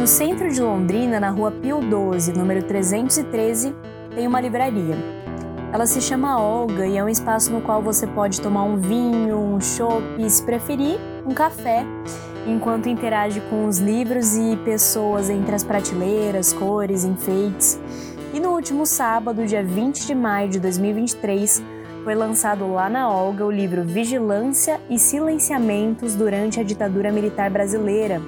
No centro de Londrina, na rua Pio 12, número 313, tem uma livraria. Ela se chama Olga e é um espaço no qual você pode tomar um vinho, um chopp se preferir, um café, enquanto interage com os livros e pessoas entre as prateleiras, cores, enfeites. E no último sábado, dia 20 de maio de 2023, foi lançado lá na Olga o livro Vigilância e Silenciamentos durante a Ditadura Militar Brasileira,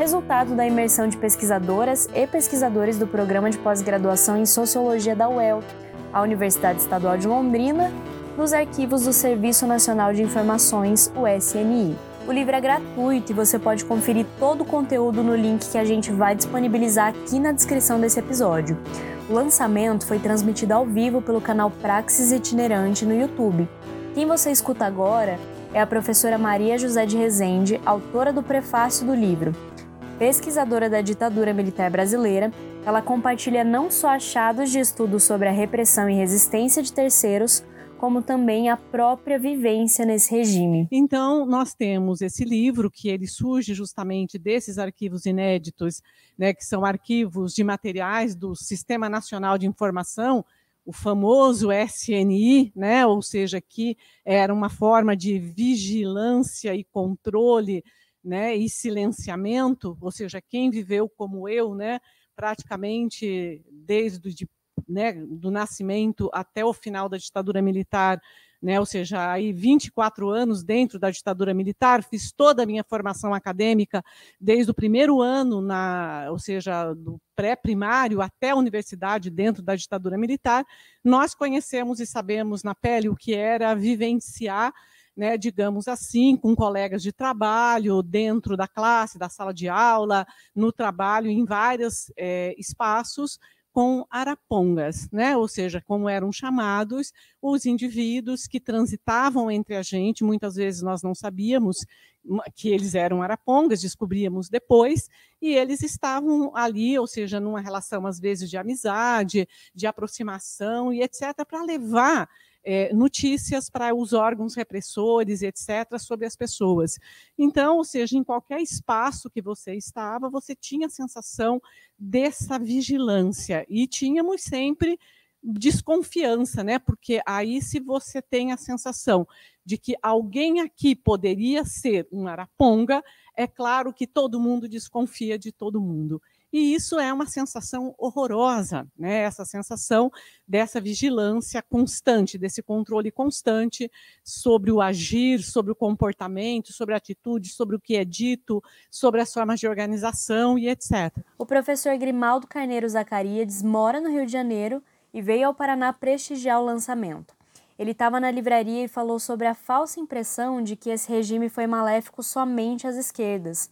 resultado da imersão de pesquisadoras e pesquisadores do Programa de Pós-Graduação em Sociologia da UEL, a Universidade Estadual de Londrina, nos arquivos do Serviço Nacional de Informações, o SNI. O livro é gratuito e você pode conferir todo o conteúdo no link que a gente vai disponibilizar aqui na descrição desse episódio. O lançamento foi transmitido ao vivo pelo canal Praxis Itinerante no YouTube. Quem você escuta agora é a professora Maria José de Rezende, autora do prefácio do livro. Pesquisadora da ditadura militar brasileira, ela compartilha não só achados de estudos sobre a repressão e resistência de terceiros, como também a própria vivência nesse regime. Então, nós temos esse livro que ele surge justamente desses arquivos inéditos, né, que são arquivos de materiais do Sistema Nacional de Informação, o famoso SNI, né, ou seja, que era uma forma de vigilância e controle, né, e silenciamento, ou seja, quem viveu como eu, né, praticamente desde de né, do nascimento até o final da ditadura militar, né, ou seja, aí 24 anos dentro da ditadura militar, fiz toda a minha formação acadêmica desde o primeiro ano, na, ou seja, do pré-primário até a universidade dentro da ditadura militar, nós conhecemos e sabemos na pele o que era vivenciar né, digamos assim, com colegas de trabalho, dentro da classe, da sala de aula, no trabalho, em vários é, espaços, com arapongas, né? ou seja, como eram chamados os indivíduos que transitavam entre a gente, muitas vezes nós não sabíamos que eles eram arapongas, descobríamos depois, e eles estavam ali, ou seja, numa relação às vezes de amizade, de aproximação e etc, para levar é, notícias para os órgãos repressores, etc., sobre as pessoas. Então, ou seja, em qualquer espaço que você estava, você tinha a sensação dessa vigilância e tínhamos sempre desconfiança, né? Porque aí, se você tem a sensação de que alguém aqui poderia ser um araponga, é claro que todo mundo desconfia de todo mundo. E isso é uma sensação horrorosa, né? essa sensação dessa vigilância constante, desse controle constante sobre o agir, sobre o comportamento, sobre a atitude, sobre o que é dito, sobre as formas de organização e etc. O professor Grimaldo Carneiro Zacarias mora no Rio de Janeiro e veio ao Paraná prestigiar o lançamento. Ele estava na livraria e falou sobre a falsa impressão de que esse regime foi maléfico somente às esquerdas.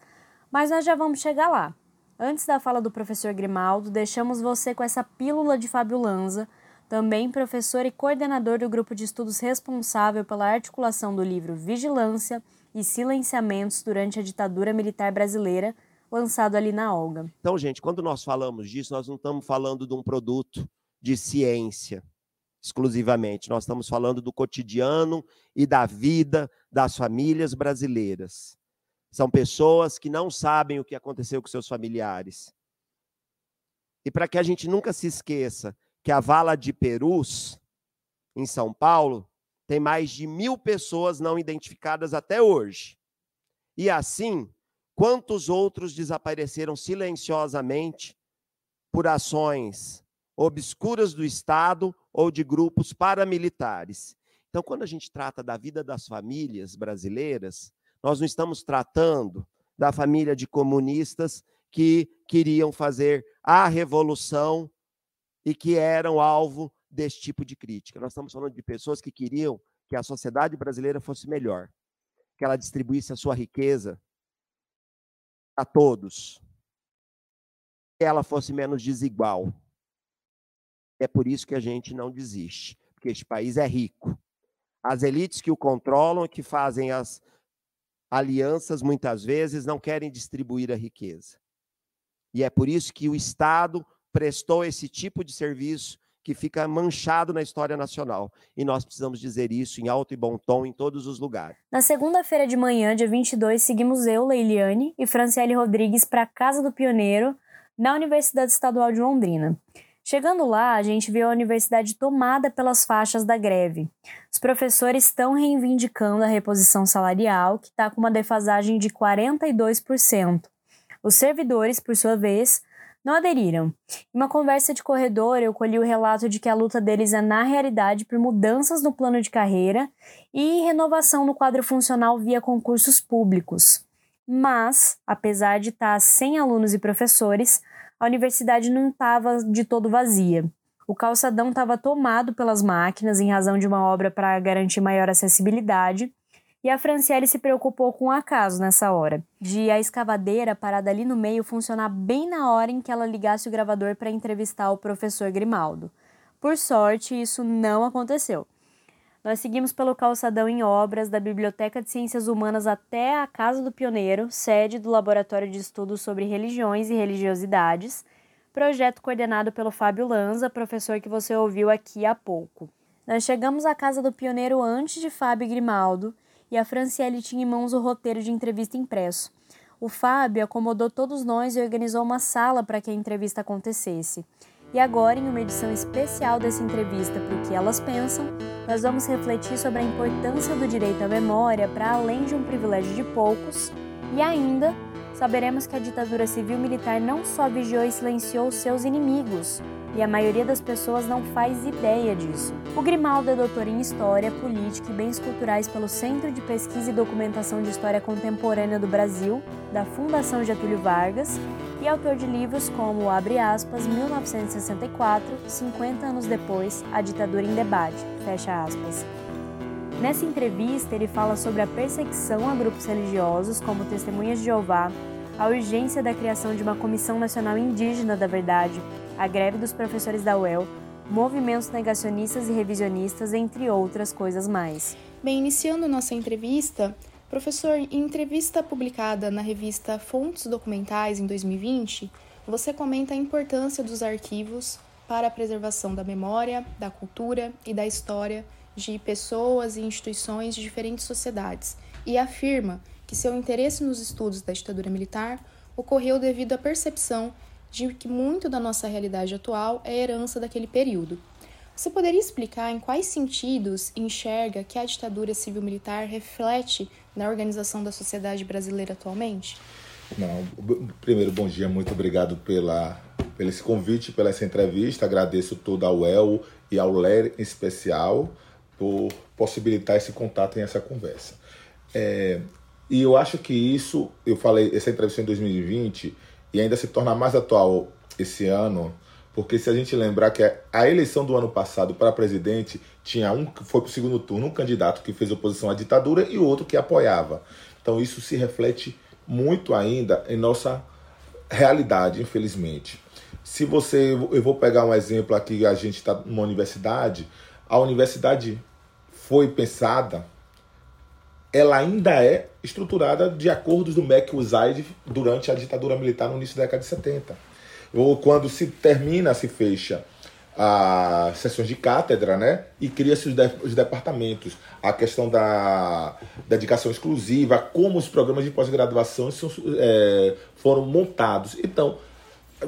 Mas nós já vamos chegar lá. Antes da fala do professor Grimaldo, deixamos você com essa pílula de Fábio Lanza, também professor e coordenador do grupo de estudos responsável pela articulação do livro Vigilância e Silenciamentos durante a ditadura militar brasileira, lançado ali na Olga. Então, gente, quando nós falamos disso, nós não estamos falando de um produto de ciência exclusivamente, nós estamos falando do cotidiano e da vida das famílias brasileiras. São pessoas que não sabem o que aconteceu com seus familiares. E para que a gente nunca se esqueça que a Vala de Perus, em São Paulo, tem mais de mil pessoas não identificadas até hoje. E assim, quantos outros desapareceram silenciosamente por ações obscuras do Estado ou de grupos paramilitares? Então, quando a gente trata da vida das famílias brasileiras, nós não estamos tratando da família de comunistas que queriam fazer a revolução e que eram alvo desse tipo de crítica. Nós estamos falando de pessoas que queriam que a sociedade brasileira fosse melhor, que ela distribuísse a sua riqueza a todos, que ela fosse menos desigual. É por isso que a gente não desiste, porque este país é rico. As elites que o controlam, que fazem as alianças muitas vezes não querem distribuir a riqueza. E é por isso que o Estado prestou esse tipo de serviço que fica manchado na história nacional. E nós precisamos dizer isso em alto e bom tom em todos os lugares. Na segunda-feira de manhã, dia 22, seguimos eu, Leiliane e Franciele Rodrigues para a Casa do Pioneiro, na Universidade Estadual de Londrina. Chegando lá, a gente viu a universidade tomada pelas faixas da greve. Os professores estão reivindicando a reposição salarial, que está com uma defasagem de 42%. Os servidores, por sua vez, não aderiram. Em uma conversa de corredor, eu colhi o relato de que a luta deles é, na realidade, por mudanças no plano de carreira e renovação no quadro funcional via concursos públicos. Mas, apesar de estar sem alunos e professores, a universidade não estava de todo vazia. O calçadão estava tomado pelas máquinas em razão de uma obra para garantir maior acessibilidade e a Franciele se preocupou com o acaso nessa hora, de a escavadeira parada ali no meio funcionar bem na hora em que ela ligasse o gravador para entrevistar o professor Grimaldo. Por sorte, isso não aconteceu. Nós seguimos pelo calçadão em obras da Biblioteca de Ciências Humanas até a Casa do Pioneiro, sede do Laboratório de Estudos sobre Religiões e Religiosidades, projeto coordenado pelo Fábio Lanza, professor que você ouviu aqui há pouco. Nós chegamos à Casa do Pioneiro antes de Fábio Grimaldo e a Franciele tinha em mãos o roteiro de entrevista impresso. O Fábio acomodou todos nós e organizou uma sala para que a entrevista acontecesse. E agora, em uma edição especial dessa entrevista para o que elas pensam, nós vamos refletir sobre a importância do direito à memória para além de um privilégio de poucos e ainda saberemos que a ditadura civil-militar não só vigiou e silenciou seus inimigos, e a maioria das pessoas não faz ideia disso. O Grimaldo é doutor em História, Política e Bens Culturais pelo Centro de Pesquisa e Documentação de História Contemporânea do Brasil, da Fundação Getúlio Vargas, e autor de livros como Abre aspas, 1964, 50 anos depois, A Ditadura em Debate, fecha aspas. Nessa entrevista, ele fala sobre a perseguição a grupos religiosos como Testemunhas de Jeová, a urgência da criação de uma Comissão Nacional Indígena da Verdade, a greve dos professores da UEL, movimentos negacionistas e revisionistas, entre outras coisas mais. Bem, iniciando nossa entrevista, professor, em entrevista publicada na revista Fontes Documentais em 2020, você comenta a importância dos arquivos para a preservação da memória, da cultura e da história de pessoas e instituições de diferentes sociedades e afirma que seu interesse nos estudos da ditadura militar ocorreu devido à percepção de que muito da nossa realidade atual é herança daquele período. Você poderia explicar em quais sentidos enxerga que a ditadura civil-militar reflete na organização da sociedade brasileira atualmente? Não, primeiro, bom dia, muito obrigado pela, pelo esse convite, pela essa entrevista. Agradeço todo ao El e ao Ler em especial por possibilitar esse contato e essa conversa. É, e eu acho que isso, eu falei, essa entrevista em 2020 e ainda se torna mais atual esse ano, porque se a gente lembrar que a eleição do ano passado para presidente tinha um foi para o segundo turno, um candidato que fez oposição à ditadura e outro que apoiava. Então isso se reflete muito ainda em nossa realidade, infelizmente. Se você, eu vou pegar um exemplo aqui, a gente está numa universidade, a universidade foi pensada ela ainda é estruturada de acordos do MEC USAID durante a ditadura militar no início da década de 70. Ou quando se termina, se fecha as sessões de cátedra, né? E cria-se os, de, os, departamentos. A questão da dedicação exclusiva, como os programas de pós-graduação é, foram montados. Então,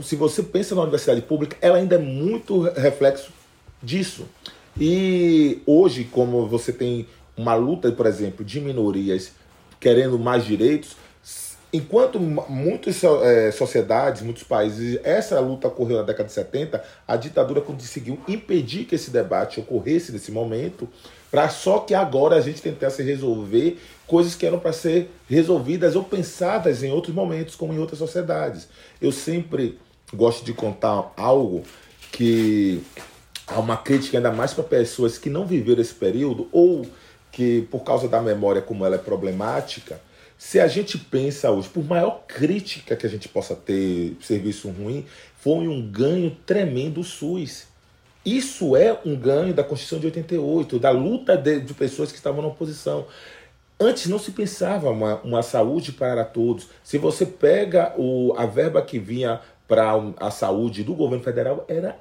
se você pensa na universidade pública, ela ainda é muito reflexo disso. E hoje, como você tem uma luta, por exemplo, de minorias querendo mais direitos, enquanto muitas é, sociedades, muitos países, essa luta ocorreu na década de 70, a ditadura conseguiu impedir que esse debate ocorresse nesse momento, para só que agora a gente tentasse resolver coisas que eram para ser resolvidas ou pensadas em outros momentos, como em outras sociedades. Eu sempre gosto de contar algo que há uma crítica ainda mais para pessoas que não viveram esse período ou que por causa da memória como ela é problemática, se a gente pensa hoje, por maior crítica que a gente possa ter, serviço ruim, foi um ganho tremendo o SUS. Isso é um ganho da Constituição de 88, da luta de, de pessoas que estavam na oposição. Antes não se pensava uma, uma saúde para todos. Se você pega o, a verba que vinha para a saúde do governo federal, era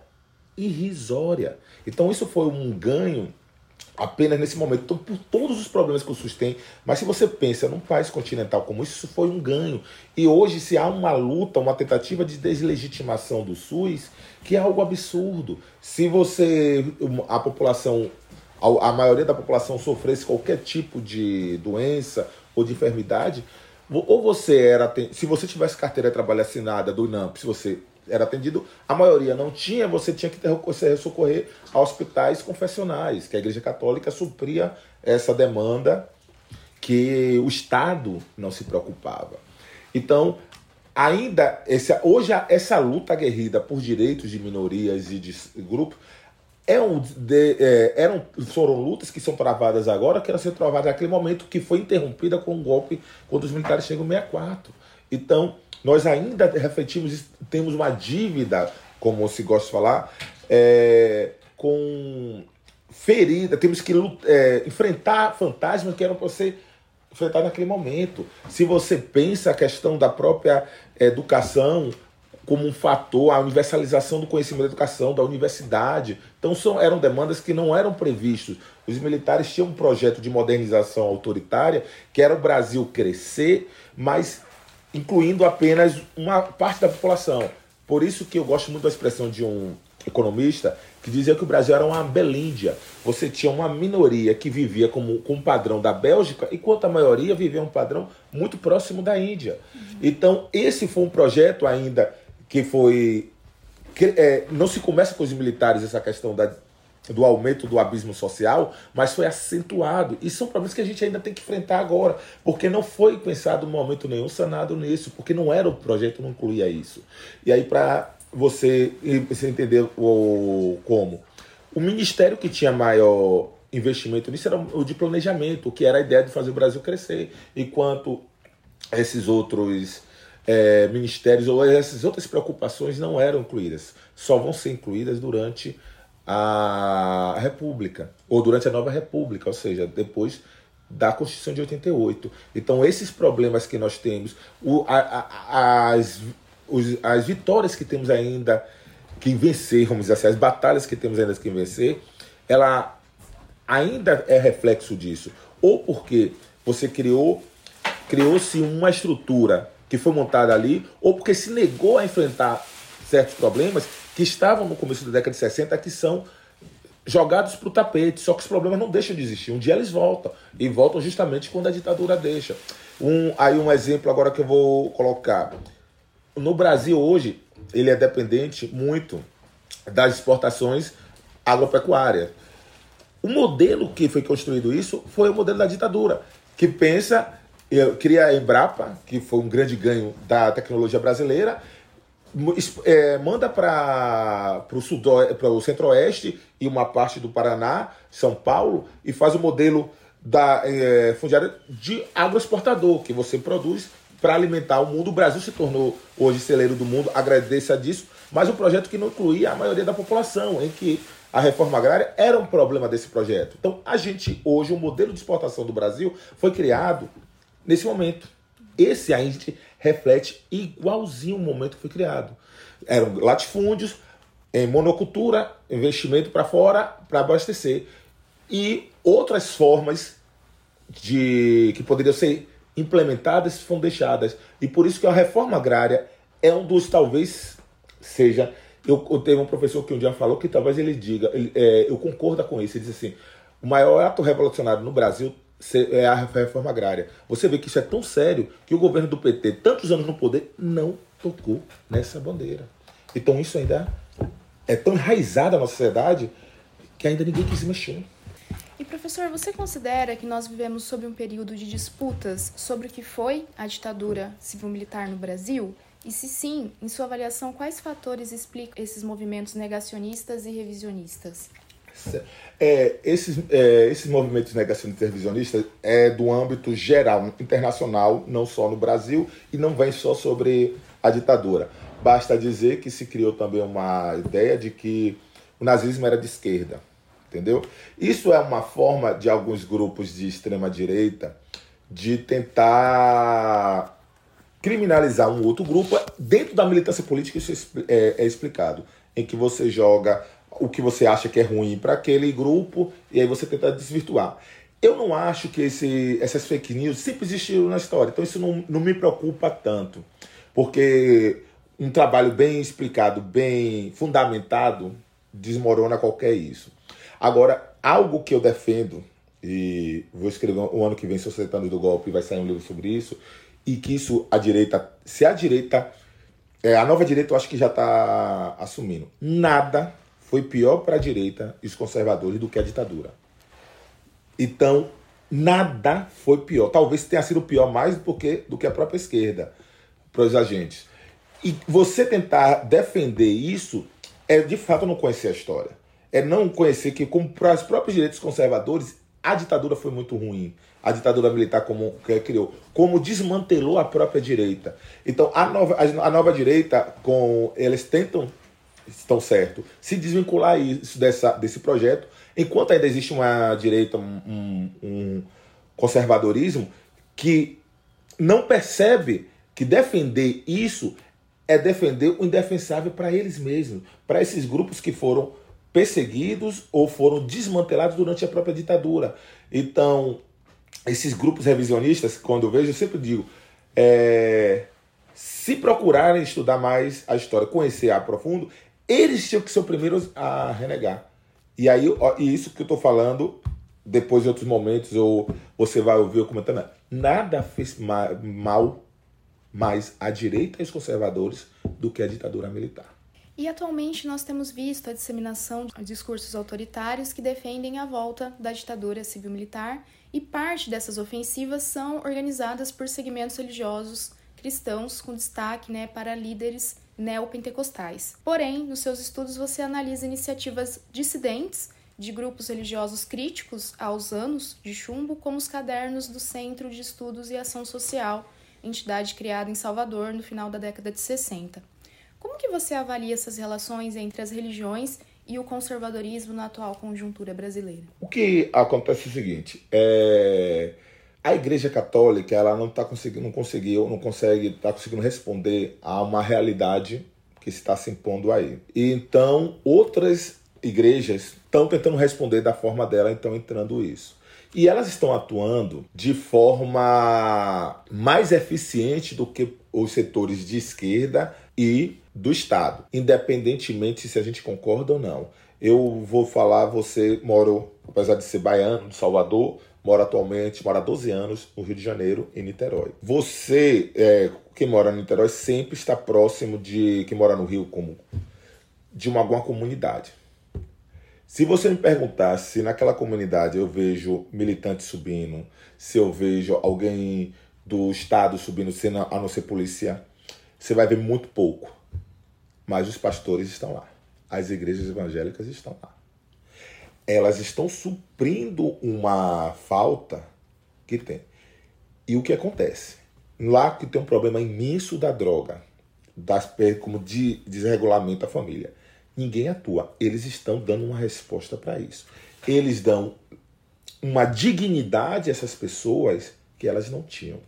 irrisória. Então isso foi um ganho apenas nesse momento, então, por todos os problemas que o SUS tem. Mas se você pensa num país continental como isso, isso foi um ganho. E hoje, se há uma luta, uma tentativa de deslegitimação do SUS, que é algo absurdo. Se você, a população, a maioria da população sofresse qualquer tipo de doença ou de enfermidade, ou você era, se você tivesse carteira de trabalho assinada do INAMP, se você era atendido, a maioria não tinha, você tinha que ter, socorrer a hospitais confessionais, que a Igreja Católica supria essa demanda que o Estado não se preocupava. Então, ainda esse, hoje essa luta aguerrida por direitos de minorias e de grupos é um de, é, eram, foram lutas que são travadas agora, que eram ser travadas naquele momento que foi interrompida com um golpe quando os militares chegam em 64. Então, nós ainda refletimos, temos uma dívida, como se gosta de falar, é, com ferida, temos que é, enfrentar fantasmas que eram para você enfrentar naquele momento. Se você pensa a questão da própria educação como um fator, a universalização do conhecimento da educação, da universidade. Então são, eram demandas que não eram previstos. Os militares tinham um projeto de modernização autoritária, que era o Brasil crescer, mas incluindo apenas uma parte da população. Por isso que eu gosto muito da expressão de um economista que dizia que o Brasil era uma Belíndia. Você tinha uma minoria que vivia como, com um padrão da Bélgica, enquanto a maioria vivia um padrão muito próximo da Índia. Uhum. Então, esse foi um projeto ainda que foi. Que, é, não se começa com os militares essa questão da do aumento do abismo social, mas foi acentuado. E são problemas que a gente ainda tem que enfrentar agora, porque não foi pensado no momento nenhum sanado nisso, porque não era o projeto, não incluía isso. E aí, para você, você entender o, como, o ministério que tinha maior investimento nisso era o de planejamento, que era a ideia de fazer o Brasil crescer, enquanto esses outros é, ministérios ou essas outras preocupações não eram incluídas, só vão ser incluídas durante a República, ou durante a Nova República, ou seja, depois da Constituição de 88. Então, esses problemas que nós temos, o, a, a, as, os, as vitórias que temos ainda que vencer, vamos dizer assim, as batalhas que temos ainda que vencer, ela ainda é reflexo disso. Ou porque você criou, criou-se uma estrutura que foi montada ali, ou porque se negou a enfrentar certos problemas que estavam no começo da década de 60 que são jogados para o tapete. Só que os problemas não deixam de existir. Um dia eles voltam. E voltam justamente quando a ditadura deixa. Um, aí um exemplo agora que eu vou colocar. No Brasil hoje, ele é dependente muito das exportações agropecuárias. O modelo que foi construído isso foi o modelo da ditadura, que pensa, cria a Embrapa, que foi um grande ganho da tecnologia brasileira, é, manda para o centro-oeste e uma parte do Paraná, São Paulo, e faz o modelo da é, fundiária de agroexportador, que você produz para alimentar o mundo. O Brasil se tornou hoje celeiro do mundo, agradeça disso, mas um projeto que não incluía a maioria da população, em que a reforma agrária era um problema desse projeto. Então, a gente, hoje, o modelo de exportação do Brasil foi criado nesse momento. Esse a gente reflete igualzinho o momento que foi criado. Eram latifúndios, em monocultura, investimento para fora para abastecer e outras formas de que poderiam ser implementadas foram deixadas. E por isso que a reforma agrária é um dos talvez seja eu, eu teve um professor que um dia falou que talvez ele diga, ele, é, eu concordo com isso, ele diz assim, o maior ato revolucionário no Brasil é a reforma agrária. Você vê que isso é tão sério que o governo do PT, tantos anos no poder, não tocou nessa bandeira. Então isso ainda é tão enraizado na nossa sociedade que ainda ninguém quis mexer. E professor, você considera que nós vivemos sob um período de disputas sobre o que foi a ditadura civil-militar no Brasil? E se sim, em sua avaliação, quais fatores explicam esses movimentos negacionistas e revisionistas? É, esses, é, esses movimentos negacionistas e revisionistas é do âmbito geral, internacional, não só no Brasil, e não vem só sobre a ditadura. Basta dizer que se criou também uma ideia de que o nazismo era de esquerda, entendeu? Isso é uma forma de alguns grupos de extrema direita de tentar criminalizar um outro grupo dentro da militância política isso é, é explicado em que você joga o que você acha que é ruim para aquele grupo e aí você tenta desvirtuar. Eu não acho que esse, essas fake news sempre existiram na história, então isso não, não me preocupa tanto, porque um trabalho bem explicado, bem fundamentado, desmorona qualquer isso. Agora, algo que eu defendo, e vou escrever o ano que vem, Societando do Golpe, vai sair um livro sobre isso, e que isso, a direita, se a direita, é, a nova direita eu acho que já está assumindo, nada foi pior para a direita e os conservadores do que a ditadura. Então, nada foi pior. Talvez tenha sido pior mais do que, do que a própria esquerda para os agentes. E você tentar defender isso é de fato não conhecer a história. É não conhecer que, como para os próprios direitos conservadores, a ditadura foi muito ruim. A ditadura militar como que criou, como desmantelou a própria direita. Então a nova, a nova direita, com eles tentam estão certo, se desvincular isso dessa, desse projeto enquanto ainda existe uma direita, um, um conservadorismo que não percebe que defender isso é defender o indefensável para eles mesmos, para esses grupos que foram perseguidos ou foram desmantelados durante a própria ditadura. Então, esses grupos revisionistas, quando eu vejo, eu sempre digo: é, se procurarem estudar mais a história, conhecer a profundo, eles tinham que ser os primeiros a renegar. E aí, ó, e isso que eu estou falando, depois em outros momentos, ou você vai ouvir eu comentando, nada fez mal mais à direita e os conservadores do que a ditadura militar. E atualmente nós temos visto a disseminação de discursos autoritários que defendem a volta da ditadura civil-militar, e parte dessas ofensivas são organizadas por segmentos religiosos cristãos, com destaque né, para líderes neopentecostais. Porém, nos seus estudos você analisa iniciativas dissidentes de grupos religiosos críticos aos anos de chumbo, como os cadernos do Centro de Estudos e Ação Social, entidade criada em Salvador no final da década de 60. Como que você avalia essas relações entre as religiões e o conservadorismo na atual conjuntura brasileira? O que acontece é o seguinte, é a Igreja Católica ela não está conseguindo, não conseguiu, não consegue, está conseguindo responder a uma realidade que está se impondo aí. E então outras igrejas estão tentando responder da forma dela, então entrando isso. E elas estão atuando de forma mais eficiente do que os setores de esquerda e do Estado, independentemente se a gente concorda ou não. Eu vou falar, você moro, apesar de ser baiano, de Salvador, mora atualmente, mora há 12 anos no Rio de Janeiro, em Niterói. Você, é, que mora no Niterói, sempre está próximo de quem mora no Rio, como de uma, alguma comunidade. Se você me perguntar se naquela comunidade eu vejo militantes subindo, se eu vejo alguém do Estado subindo, a não ser polícia, você vai ver muito pouco. Mas os pastores estão lá. As igrejas evangélicas estão lá elas estão suprindo uma falta que tem. E o que acontece? Lá que tem um problema imenso da droga, das, como de desregulamento da família, ninguém atua. Eles estão dando uma resposta para isso. Eles dão uma dignidade a essas pessoas que elas não tinham.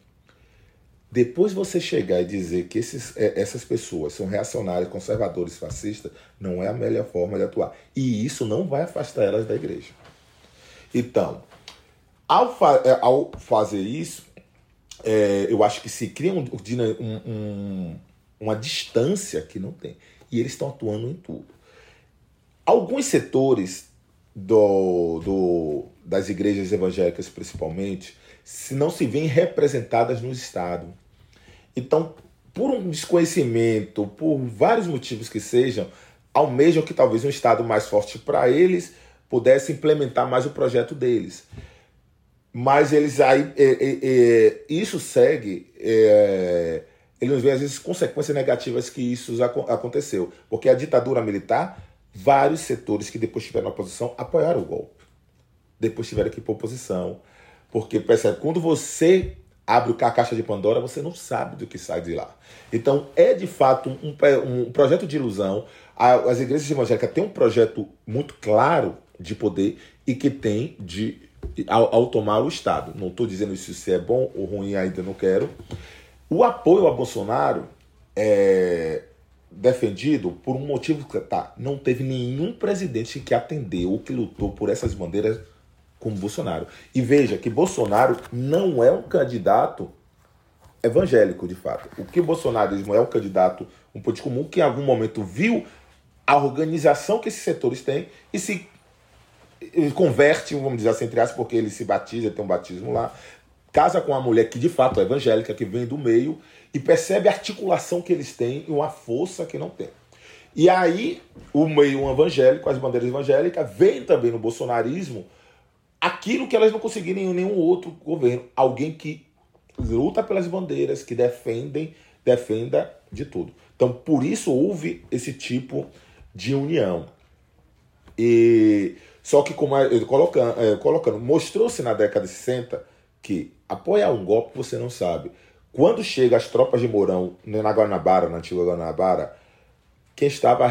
Depois você chegar e dizer que esses, é, essas pessoas são reacionárias, conservadores, fascistas, não é a melhor forma de atuar. E isso não vai afastar elas da igreja. Então, ao, fa é, ao fazer isso, é, eu acho que se cria um, um, uma distância que não tem. E eles estão atuando em tudo. Alguns setores do, do, das igrejas evangélicas, principalmente, se não se veem representadas no Estado. Então, por um desconhecimento, por vários motivos que sejam, almejam que talvez um Estado mais forte para eles pudesse implementar mais o projeto deles. Mas eles aí. É, é, é, isso segue. É, eles veem às vezes consequências negativas que isso aconteceu. Porque a ditadura militar, vários setores que depois tiveram oposição apoiaram o golpe. Depois tiveram que ir para oposição. Porque percebe, quando você abre a caixa de Pandora, você não sabe do que sai de lá. Então, é de fato um, um projeto de ilusão. As igrejas evangélicas têm um projeto muito claro de poder e que tem de ao, ao tomar o Estado. Não estou dizendo isso se é bom ou ruim, ainda não quero. O apoio a Bolsonaro é, defendido por um motivo que tá, não teve nenhum presidente que atendeu ou que lutou por essas bandeiras como Bolsonaro. E veja que Bolsonaro não é um candidato evangélico, de fato. O que bolsonarismo é um candidato, um político comum que em algum momento viu a organização que esses setores têm e se converte, vamos dizer assim, entre aspas, porque ele se batiza, tem um batismo lá, casa com uma mulher que de fato é evangélica, que vem do meio, e percebe a articulação que eles têm e uma força que não tem. E aí, o meio evangélico, as bandeiras evangélicas, vem também no bolsonarismo aquilo que elas não conseguiram em nenhum outro governo. Alguém que luta pelas bandeiras, que defendem, defenda de tudo. Então, por isso houve esse tipo de união. E só que como é, colocando, é, colocando mostrou-se na década de 60 que apoiar um golpe você não sabe. Quando chega as tropas de Mourão na Guanabara, na antiga Guanabara, quem estava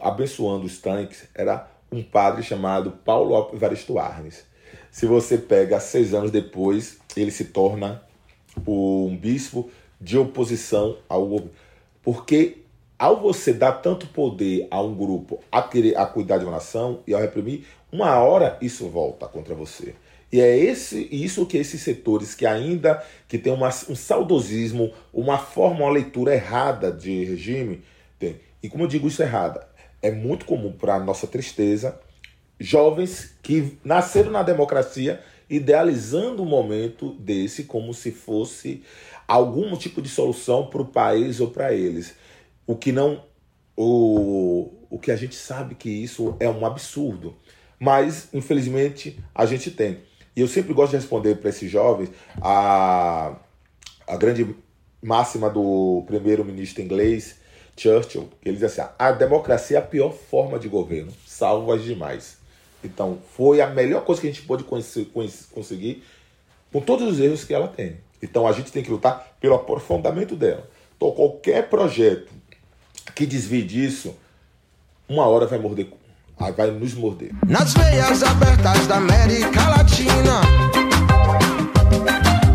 abençoando os tanques era um padre chamado Paulo Evaristo Arnes. Se você pega seis anos depois, ele se torna um bispo de oposição ao. Porque ao você dar tanto poder a um grupo a querer a cuidar de uma nação e ao reprimir, uma hora isso volta contra você. E é esse, isso que esses setores que ainda que tem uma, um saudosismo, uma forma, uma leitura errada de regime, tem. E como eu digo isso errada, é muito comum para nossa tristeza, jovens que nasceram na democracia idealizando um momento desse como se fosse algum tipo de solução para o país ou para eles. O que não o, o que a gente sabe que isso é um absurdo. Mas, infelizmente, a gente tem. E eu sempre gosto de responder para esses jovens a, a grande máxima do primeiro-ministro inglês, Churchill, que ele diz assim: a democracia é a pior forma de governo, salvo as demais. Então, foi a melhor coisa que a gente pôde conseguir com todos os erros que ela tem. Então, a gente tem que lutar pelo aprofundamento dela. Então, qualquer projeto que desvie disso, uma hora vai morder vai nos morder. Nas veias abertas da América Latina,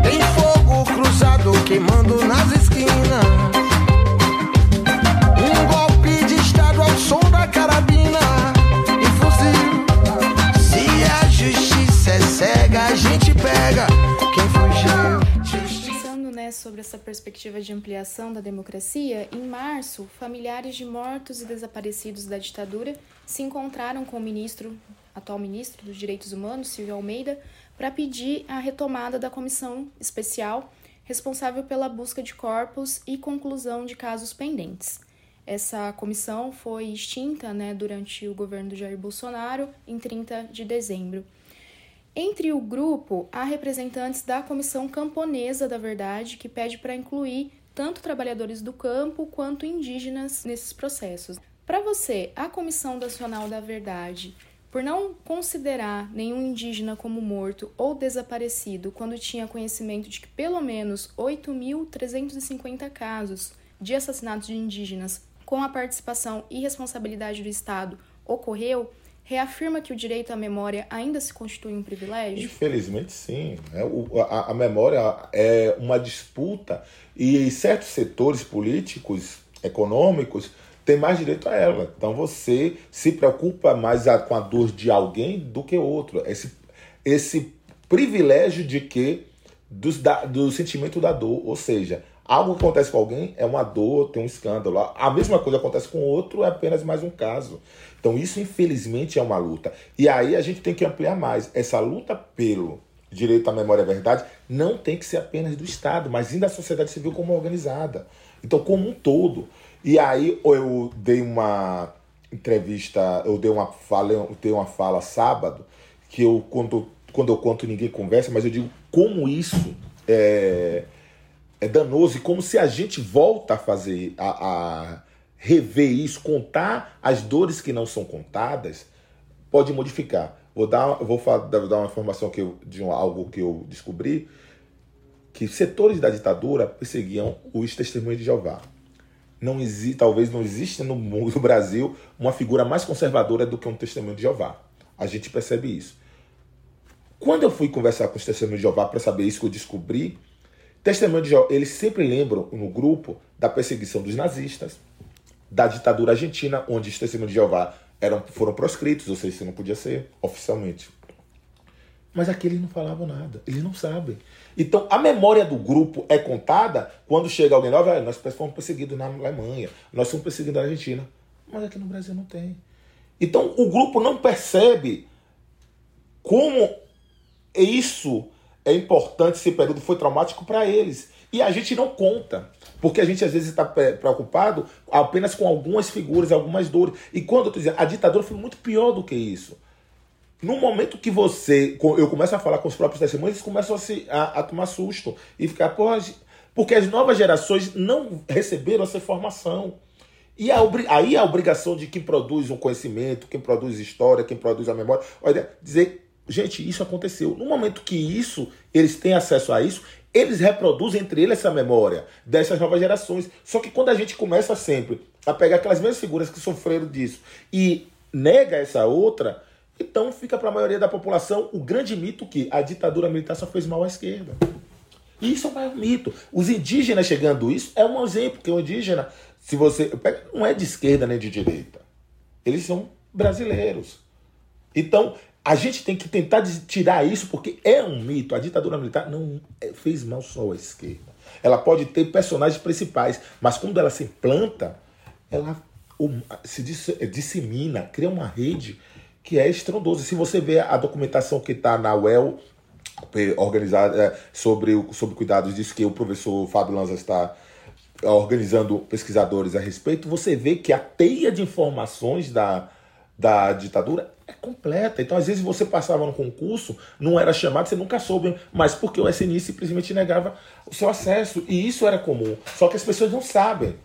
tem fogo cruzado queimando nas sobre essa perspectiva de ampliação da democracia, em março, familiares de mortos e desaparecidos da ditadura se encontraram com o ministro, atual ministro dos Direitos Humanos, Silvio Almeida, para pedir a retomada da comissão especial responsável pela busca de corpos e conclusão de casos pendentes. Essa comissão foi extinta né, durante o governo do Jair Bolsonaro em 30 de dezembro. Entre o grupo, há representantes da Comissão Camponesa da Verdade, que pede para incluir tanto trabalhadores do campo quanto indígenas nesses processos. Para você, a Comissão Nacional da Verdade, por não considerar nenhum indígena como morto ou desaparecido quando tinha conhecimento de que pelo menos 8.350 casos de assassinatos de indígenas com a participação e responsabilidade do Estado ocorreu, reafirma que o direito à memória ainda se constitui um privilégio? Infelizmente, sim. É, a, memória é uma disputa e certos setores políticos, econômicos, têm mais direito a ela. Então você se preocupa mais com a dor de alguém do que outro. Esse, esse privilégio de que da, do sentimento da dor, ou seja, algo acontece com alguém é uma dor, tem um escândalo. A mesma coisa acontece com outro, é apenas mais um caso. Então, isso infelizmente é uma luta. E aí a gente tem que ampliar mais. Essa luta pelo direito à memória e à verdade não tem que ser apenas do Estado, mas sim da sociedade civil como organizada. Então, como um todo. E aí eu dei uma entrevista, eu dei uma fala, eu dei uma fala sábado, que eu quando, quando eu conto ninguém conversa, mas eu digo como isso é, é danoso e como se a gente volta a fazer a, a rever isso, contar as dores que não são contadas, pode modificar. Vou dar, vou dar uma informação que eu, de um, algo que eu descobri, que setores da ditadura perseguiam os testemunhos de Jeová. Não existe, talvez não exista no, mundo, no Brasil uma figura mais conservadora do que um testemunho de Jeová. A gente percebe isso. Quando eu fui conversar com os testemunhos de Jeová para saber isso que eu descobri, testemunho de Jeová, eles sempre lembram no grupo da perseguição dos nazistas, da ditadura argentina, onde os testemunhos de Jeová eram, foram proscritos, ou seja, isso não podia ser oficialmente. Mas aqui eles não falavam nada, eles não sabem. Então a memória do grupo é contada quando chega alguém, nós, nós fomos perseguidos na Alemanha, nós fomos perseguidos na Argentina, mas aqui no Brasil não tem. Então o grupo não percebe como isso é importante, esse período foi traumático para eles. E a gente não conta. Porque a gente às vezes está preocupado apenas com algumas figuras, algumas dores. E quando eu estou dizendo, a ditadura foi muito pior do que isso. No momento que você. Eu começo a falar com os próprios testemunhos, eles começam a, se, a, a tomar susto. E ficar, porra, porque as novas gerações não receberam essa formação. E a, aí a obrigação de quem produz um conhecimento, quem produz história, quem produz a memória, olha, dizer, gente, isso aconteceu. No momento que isso, eles têm acesso a isso, eles reproduzem entre eles essa memória dessas novas gerações. Só que quando a gente começa sempre a pegar aquelas mesmas figuras que sofreram disso e nega essa outra, então fica para a maioria da população o grande mito que a ditadura militar só fez mal à esquerda. E isso é um maior mito. Os indígenas chegando isso é um exemplo, que o indígena, se você não é de esquerda nem de direita. Eles são brasileiros. Então, a gente tem que tentar tirar isso porque é um mito. A ditadura militar não é, fez mal só à esquerda. Ela pode ter personagens principais, mas quando ela se implanta, ela se dissemina, cria uma rede que é estrondosa. Se você vê a documentação que está na UEL, organizada é, sobre, sobre cuidados disso que o professor Fábio Lanza está organizando pesquisadores a respeito, você vê que a teia de informações da, da ditadura completa. Então, às vezes, você passava no concurso, não era chamado, você nunca soube, mas porque o SNI simplesmente negava o seu acesso. E isso era comum. Só que as pessoas não sabem.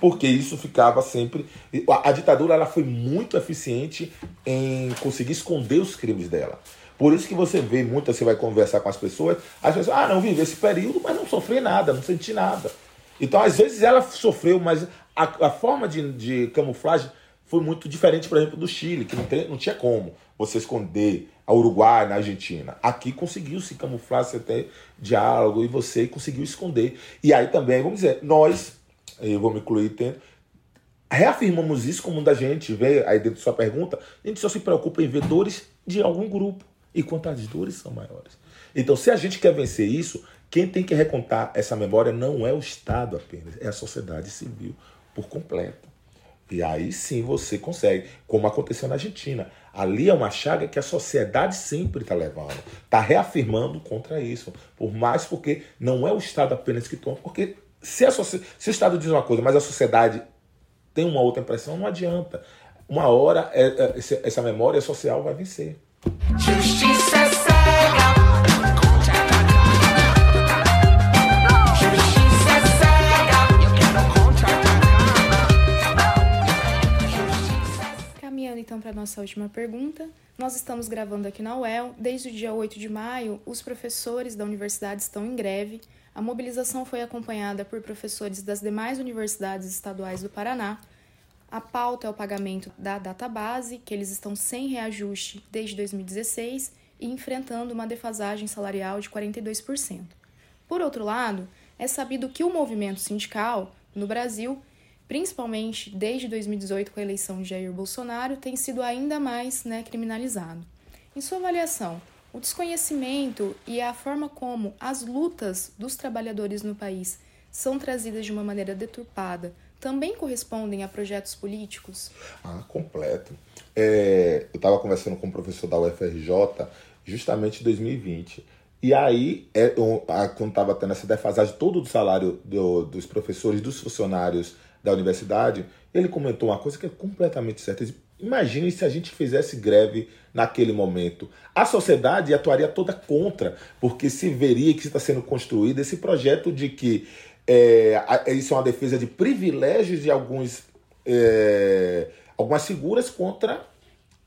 Porque isso ficava sempre. A, a ditadura ela foi muito eficiente em conseguir esconder os crimes dela. Por isso que você vê muito, você vai conversar com as pessoas, as pessoas, ah, não, vivi esse período, mas não sofri nada, não senti nada. Então, às vezes, ela sofreu, mas a, a forma de, de camuflagem foi muito diferente, por exemplo, do Chile, que não, tem, não tinha como você esconder a Uruguai na Argentina. Aqui conseguiu se camuflar, você ter diálogo e você conseguiu esconder. E aí também, vamos dizer, nós, eu vou me incluir dentro, reafirmamos isso como da gente vê aí dentro da sua pergunta, a gente só se preocupa em ver dores de algum grupo, enquanto as dores são maiores. Então, se a gente quer vencer isso, quem tem que recontar essa memória não é o Estado apenas, é a sociedade civil por completo. E aí sim você consegue, como aconteceu na Argentina. Ali é uma chaga que a sociedade sempre está levando, está reafirmando contra isso. Por mais porque não é o Estado apenas que toma, porque se, se o Estado diz uma coisa, mas a sociedade tem uma outra impressão, não adianta. Uma hora é, é, essa memória social vai vencer. Então para a nossa última pergunta. Nós estamos gravando aqui na UEL. Desde o dia 8 de maio, os professores da universidade estão em greve. A mobilização foi acompanhada por professores das demais universidades estaduais do Paraná. A pauta é o pagamento da database, que eles estão sem reajuste desde 2016 e enfrentando uma defasagem salarial de 42%. Por outro lado, é sabido que o movimento sindical no Brasil principalmente desde 2018 com a eleição de Jair Bolsonaro, tem sido ainda mais né, criminalizado. Em sua avaliação, o desconhecimento e a forma como as lutas dos trabalhadores no país são trazidas de uma maneira deturpada também correspondem a projetos políticos? Ah, completo. É, eu estava conversando com um professor da UFRJ justamente em 2020. E aí, é, quando estava tendo essa defasagem todo do salário do, dos professores, dos funcionários da universidade, ele comentou uma coisa que é completamente certa. Imagine se a gente fizesse greve naquele momento. A sociedade atuaria toda contra, porque se veria que está sendo construído esse projeto de que é, isso é uma defesa de privilégios de alguns, é, algumas figuras contra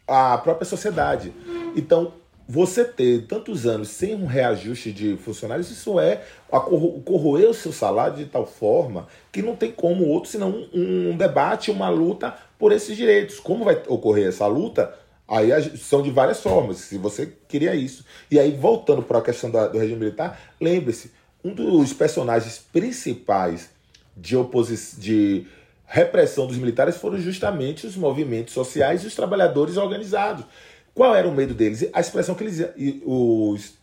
a própria sociedade. Então, você ter tantos anos sem um reajuste de funcionários, isso é corroer o seu salário de tal forma que não tem como outro senão um, debate, uma luta por esses direitos. Como vai ocorrer essa luta? Aí são de várias formas, se você queria isso. E aí, voltando para a questão do regime militar, lembre-se, um dos personagens principais de oposição, de repressão dos militares foram justamente os movimentos sociais e os trabalhadores organizados. Qual era o medo deles? A expressão que eles os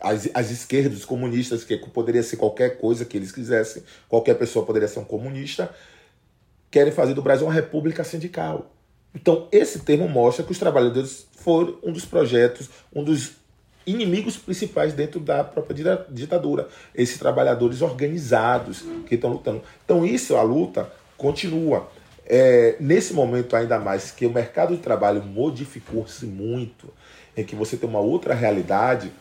as, as esquerdas, os comunistas, que poderia ser qualquer coisa que eles quisessem, qualquer pessoa poderia ser um comunista, querem fazer do Brasil uma república sindical. Então, esse termo mostra que os trabalhadores foram um dos projetos, um dos inimigos principais dentro da própria ditadura. Esses trabalhadores organizados que estão lutando. Então, isso, a luta continua. É, nesse momento, ainda mais que o mercado de trabalho modificou-se muito, em que você tem uma outra realidade,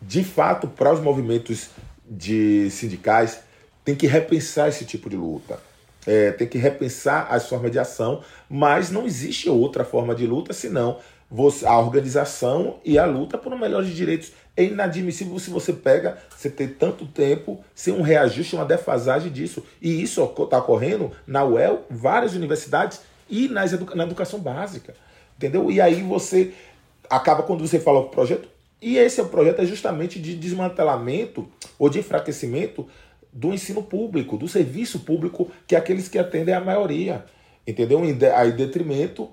de fato, para os movimentos de sindicais, tem que repensar esse tipo de luta. É, tem que repensar as formas de ação, mas não existe outra forma de luta senão a organização e a luta por um melhor de direitos. É inadmissível se você pega, você ter tanto tempo sem um reajuste, uma defasagem disso. E isso está ocorrendo na UEL, várias universidades e nas edu na educação básica. Entendeu? E aí você acaba, quando você fala o projeto, e esse é o projeto é justamente de desmantelamento ou de enfraquecimento do ensino público, do serviço público, que é aqueles que atendem a maioria, entendeu? Aí detrimento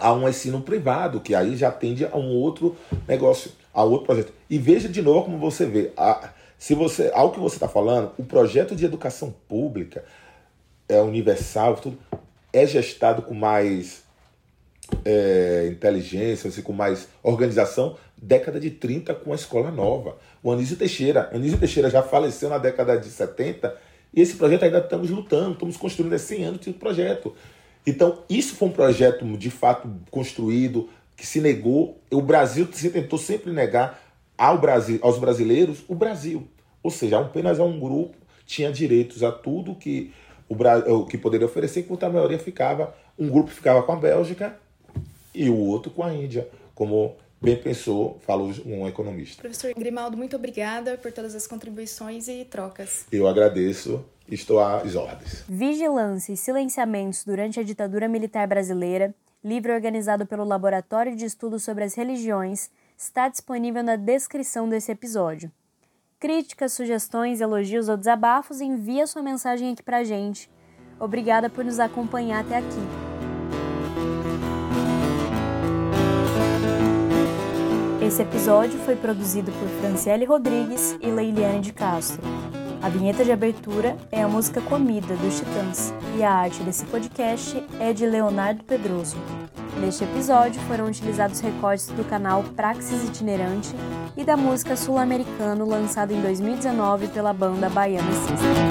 a um ensino privado, que aí já atende a um outro negócio, a outro projeto. E veja de novo como você vê, a, se você, ao que você está falando, o projeto de educação pública é universal, tudo é gestado com mais é, inteligência, assim, com mais organização, década de 30 com a escola nova. O Anísio Teixeira, Anísio Teixeira já faleceu na década de 70 e esse projeto ainda estamos lutando, estamos construindo há 100 anos de projeto. Então, isso foi um projeto de fato construído, que se negou. O Brasil se tentou sempre negar ao Brasil, aos brasileiros o Brasil. Ou seja, apenas a um grupo tinha direitos a tudo que o que poderia oferecer, enquanto a maioria ficava, um grupo ficava com a Bélgica e o outro com a Índia, como bem pensou, falou um economista. Professor Grimaldo, muito obrigada por todas as contribuições e trocas. Eu agradeço, estou às ordens. Vigilância e silenciamentos durante a ditadura militar brasileira, livro organizado pelo Laboratório de Estudos sobre as Religiões, está disponível na descrição desse episódio. Críticas, sugestões, elogios ou desabafos, envie sua mensagem aqui pra gente. Obrigada por nos acompanhar até aqui. Esse episódio foi produzido por Franciele Rodrigues e Leiliane de Castro. A vinheta de abertura é a música Comida, dos Titãs, e a arte desse podcast é de Leonardo Pedroso. Neste episódio foram utilizados recortes do canal Praxis Itinerante e da música Sul-Americano lançada em 2019 pela banda Baiana System.